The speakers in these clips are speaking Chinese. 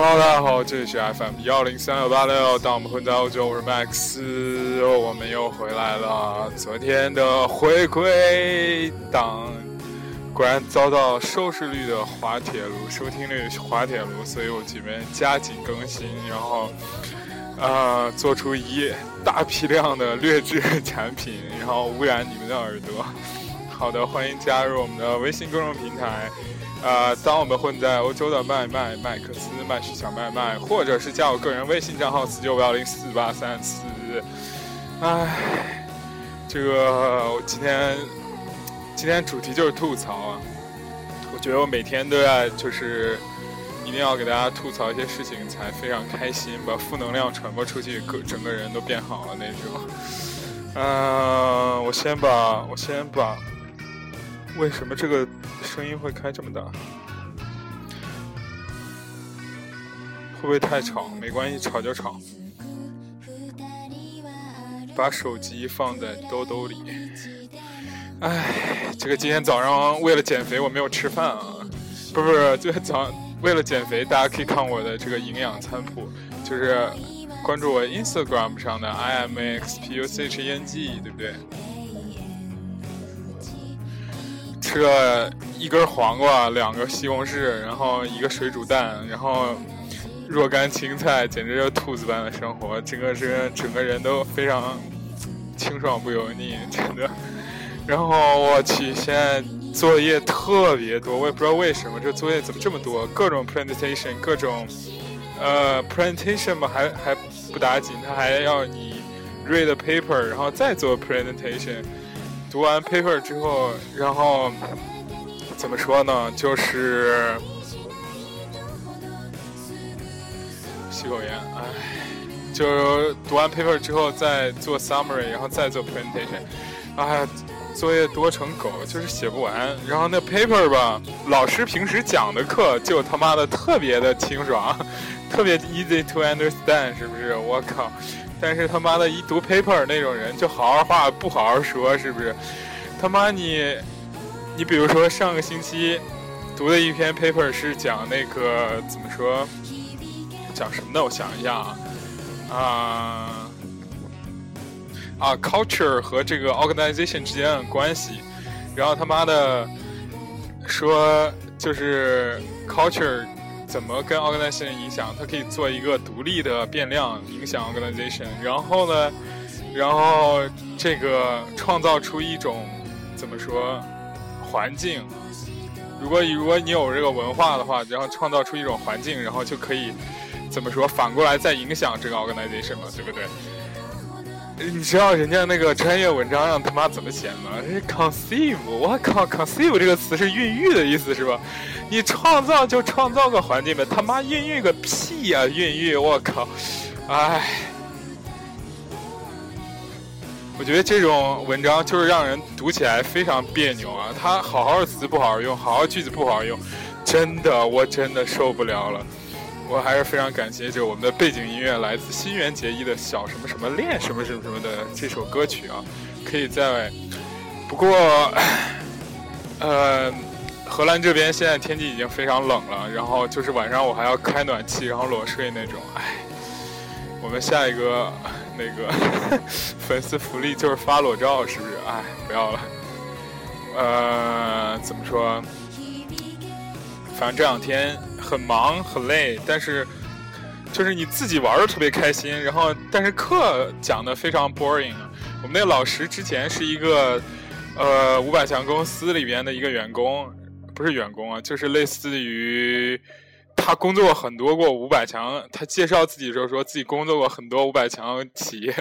Hello，大家好，这里是 FM 幺零三六八六。当我们回到欧洲，我是 Max，我们又回来了。昨天的回归档果然遭到收视率的滑铁卢，收听率滑铁卢，所以我这边加紧更新，然后呃做出一大批量的劣质产品，然后污染你们的耳朵。好的，欢迎加入我们的微信公众平台。呃，当我们混在欧洲的麦麦麦克斯麦序小麦麦，或者是加我个人微信账号四九五幺零四八三四。唉，这个我今天今天主题就是吐槽啊！我觉得我每天都要就是一定要给大家吐槽一些事情，才非常开心，把负能量传播出去，个整个人都变好了那种。嗯，我先把我先把。为什么这个声音会开这么大？会不会太吵？没关系，吵就吵。把手机放在兜兜里。唉，这个今天早上为了减肥，我没有吃饭啊。不不是，今天早为了减肥，大家可以看我的这个营养餐谱，就是关注我 Instagram 上的 i m x p u c h e n g，对不对？吃了一根黄瓜，两个西红柿，然后一个水煮蛋，然后若干青菜，简直就兔子般的生活。整个是整个人都非常清爽不油腻，真的。然后我去，现在作业特别多，我也不知道为什么这作业怎么这么多，各种 presentation，各种呃 presentation 吧，还还不打紧，他还要你 read paper，然后再做 presentation。读完 paper 之后，然后怎么说呢？就是吸口烟，唉，就读完 paper 之后再做 summary，然后再做 presentation，哎，作业多成狗，就是写不完。然后那 paper 吧，老师平时讲的课就他妈的特别的清爽，特别 easy to understand，是不是？我靠！但是他妈的一读 paper 那种人就好好话不好好说，是不是？他妈你，你比如说上个星期读的一篇 paper 是讲那个怎么说？讲什么的？我想一下啊，啊啊，culture 和这个 organization 之间的关系。然后他妈的说就是 culture。怎么跟 organization 影响？它可以做一个独立的变量影响 organization。然后呢，然后这个创造出一种怎么说环境？如果如果你有这个文化的话，然后创造出一种环境，然后就可以怎么说反过来再影响这个 organization 嘛，对不对？你知道人家那个专业文章让他妈怎么写吗？conceive，我靠，conceive 这个词是孕育的意思是吧？你创造就创造个环境呗，他妈孕育个屁呀！孕育，我靠！哎，我觉得这种文章就是让人读起来非常别扭啊！他好好的词不好好用，好好句子不好好用，真的，我真的受不了了。我还是非常感谢，就我们的背景音乐来自新垣结衣的小什么什么恋什么什么什么的这首歌曲啊，可以在。不过，呃。荷兰这边现在天气已经非常冷了，然后就是晚上我还要开暖气，然后裸睡那种。唉，我们下一个那个 粉丝福利就是发裸照，是不是？唉，不要了。呃，怎么说？反正这两天很忙很累，但是就是你自己玩的特别开心，然后但是课讲的非常 boring。我们那个老师之前是一个呃五百强公司里边的一个员工。不是员工啊，就是类似于他工作过很多过五百强。他介绍自己的时候说自己工作过很多五百强企业，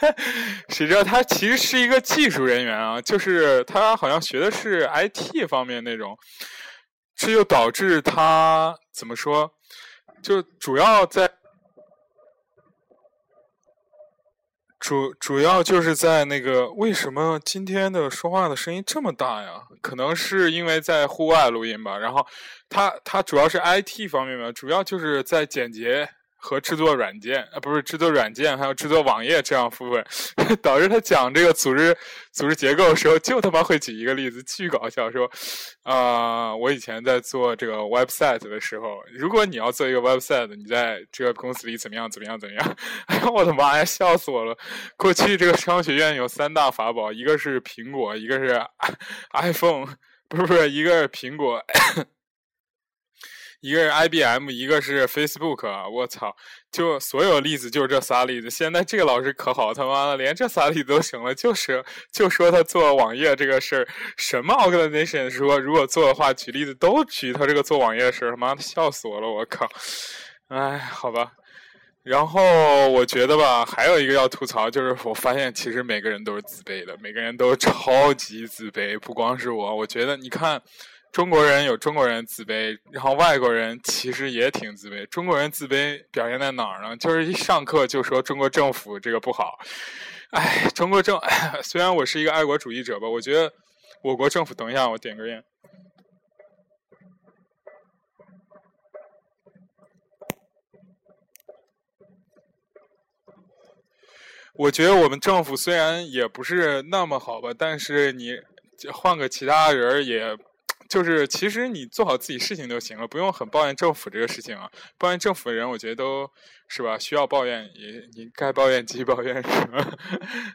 谁知道他其实是一个技术人员啊，就是他好像学的是 IT 方面那种，这就导致他怎么说，就主要在。主主要就是在那个，为什么今天的说话的声音这么大呀？可能是因为在户外录音吧。然后，他他主要是 IT 方面嘛，主要就是在简洁和制作软件，啊，不是制作软件，还有制作网页这样部分，导致他讲这个组织组织结构的时候，就他妈会举一个例子，巨搞笑，说，啊，我以前在做这个 website 的时候，如果你要做一个 website，你在这个公司里怎么样怎么样怎么样？哎呦，我的妈呀，笑死我了！过去这个商学院有三大法宝，一个是苹果，一个是 iPhone，不是不是，一个是苹果。一个是 IBM，一个是 Facebook，我操！就所有例子就是这仨例子。现在这个老师可好，他妈的连这仨例子都行了，就是就说他做网页这个事儿，什么 organization 说如果做的话，举例子都举他这个做网页的事儿，他妈的笑死我了，我靠！哎，好吧。然后我觉得吧，还有一个要吐槽，就是我发现其实每个人都是自卑的，每个人都超级自卑，不光是我。我觉得你看。中国人有中国人自卑，然后外国人其实也挺自卑。中国人自卑表现在哪儿呢？就是一上课就说中国政府这个不好。哎，中国政 虽然我是一个爱国主义者吧，我觉得我国政府。等一下，我点根烟。我觉得我们政府虽然也不是那么好吧，但是你换个其他人也。就是其实你做好自己事情就行了，不用很抱怨政府这个事情啊。抱怨政府的人，我觉得都是吧，需要抱怨也你该抱怨继续抱怨是吧？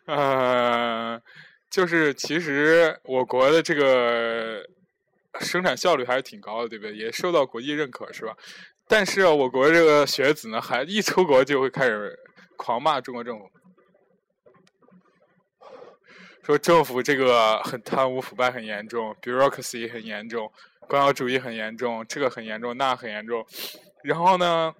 呃，就是其实我国的这个生产效率还是挺高的，对不对？也受到国际认可是吧？但是我国这个学子呢，还一出国就会开始狂骂中国政府。说政府这个很贪污腐败很严重，bureaucracy 很严重，官僚主义很严重，这个很严重，那很严重。然后呢，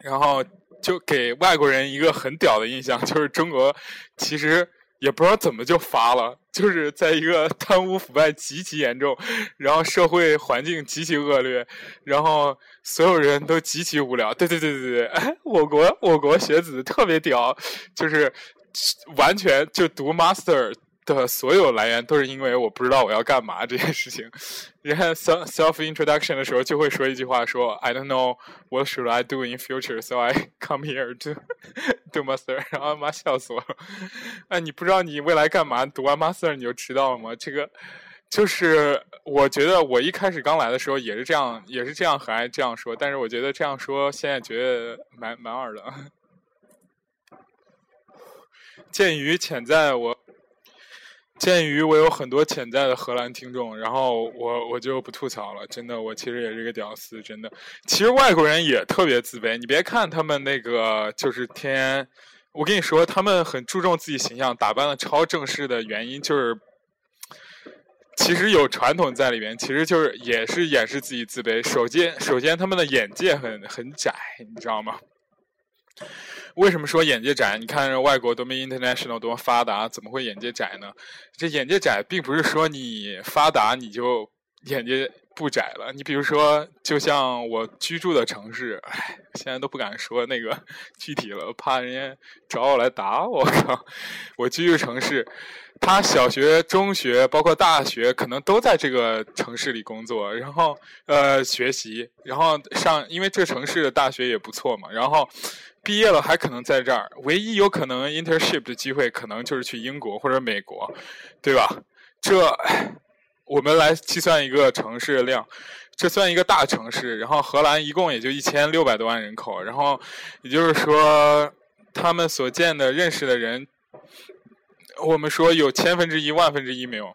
然后就给外国人一个很屌的印象，就是中国其实也不知道怎么就发了，就是在一个贪污腐败极其严重，然后社会环境极其恶劣，然后所有人都极其无聊。对对对对对，哎，我国我国学子特别屌，就是。完全就读 master 的所有来源都是因为我不知道我要干嘛这件事情。你看 self self introduction 的时候就会说一句话说 I don't know what should I do in future so I come here to do master 然后妈笑死我了。哎，你不知道你未来干嘛？读完 master 你就知道了吗？这个就是我觉得我一开始刚来的时候也是这样，也是这样很爱这样说，但是我觉得这样说现在觉得蛮蛮二的。鉴于潜在我，鉴于我有很多潜在的荷兰听众，然后我我就不吐槽了。真的，我其实也是个屌丝。真的，其实外国人也特别自卑。你别看他们那个就是天，我跟你说，他们很注重自己形象，打扮的超正式的原因就是，其实有传统在里面，其实就是也是掩饰自己自卑。首先，首先他们的眼界很很窄，你知道吗？为什么说眼界窄？你看外国多么 international 多么发达，怎么会眼界窄呢？这眼界窄并不是说你发达你就眼界不窄了。你比如说，就像我居住的城市，唉，现在都不敢说那个 具体了，怕人家找我来打我。靠！我居住城市，他小学、中学，包括大学，可能都在这个城市里工作，然后呃学习，然后上，因为这城市的大学也不错嘛，然后。毕业了还可能在这儿，唯一有可能 internship 的机会可能就是去英国或者美国，对吧？这我们来计算一个城市量，这算一个大城市。然后荷兰一共也就一千六百多万人口，然后也就是说他们所见的认识的人，我们说有千分之一万分之一没有。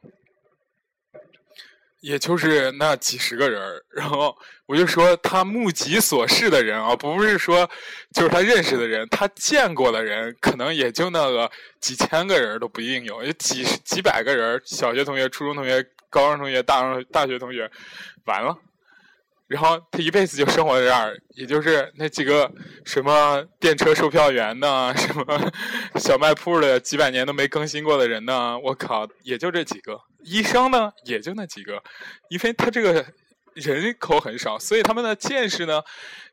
也就是那几十个人然后我就说他目及所视的人啊，不是说就是他认识的人，他见过的人，可能也就那个几千个人都不一定有，有几几百个人，小学同学、初中同学、高中同学、大中大学同学，完了。然后他一辈子就生活在这儿，也就是那几个什么电车售票员呢，什么 小卖铺的几百年都没更新过的人呢，我靠，也就这几个。医生呢，也就那几个，因为他这个人口很少，所以他们的见识呢，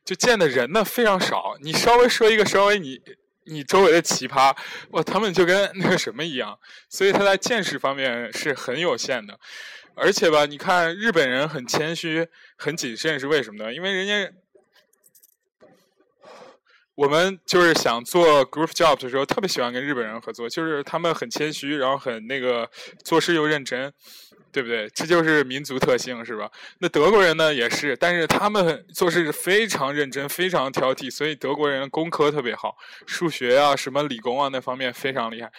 就见的人呢非常少。你稍微说一个稍微你你周围的奇葩，哇，他们就跟那个什么一样，所以他在见识方面是很有限的。而且吧，你看日本人很谦虚、很谨慎，是为什么呢？因为人家我们就是想做 group job 的时候，特别喜欢跟日本人合作，就是他们很谦虚，然后很那个做事又认真。对不对？这就是民族特性，是吧？那德国人呢也是，但是他们做事非常认真，非常挑剔，所以德国人工科特别好，数学啊、什么理工啊那方面非常厉害。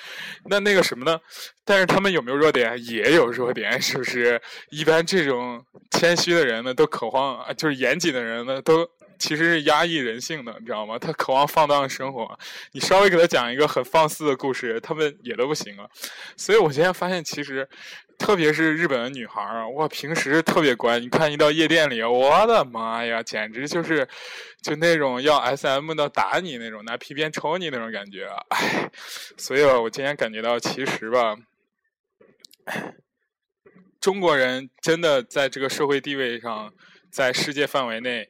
那那个什么呢？但是他们有没有弱点？也有弱点，是不是？一般这种谦虚的人呢，都渴望啊就是严谨的人呢，都。其实是压抑人性的，你知道吗？他渴望放荡生活，你稍微给他讲一个很放肆的故事，他们也都不行啊。所以我现在发现，其实特别是日本的女孩儿，哇，平时特别乖。你看一到夜店里，我的妈呀，简直就是就那种要 SM 的打你那种，拿皮鞭抽你那种感觉。唉，所以我今天感觉到，其实吧，中国人真的在这个社会地位上，在世界范围内。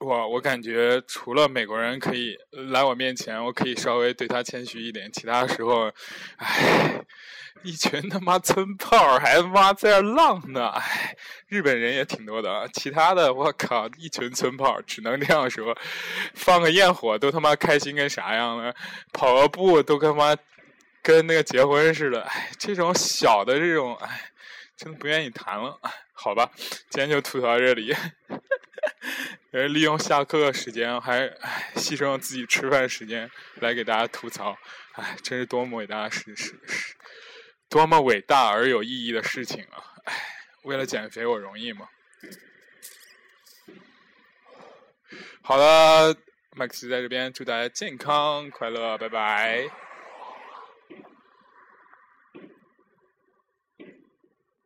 我我感觉除了美国人可以来我面前，我可以稍微对他谦虚一点，其他时候，唉，一群他妈村炮还他妈在那浪呢，唉，日本人也挺多的，其他的我靠，一群村炮只能这样说，放个焰火都他妈开心跟啥样了，跑个步都他妈跟那个结婚似的，唉，这种小的这种，唉，真的不愿意谈了，好吧，今天就吐槽这里。呃，利用下课时间，还牺牲了自己吃饭时间来给大家吐槽，哎，真是多么伟大的事事事，多么伟大而有意义的事情啊！哎，为了减肥，我容易吗？好了，麦克斯在这边祝大家健康快乐，拜拜。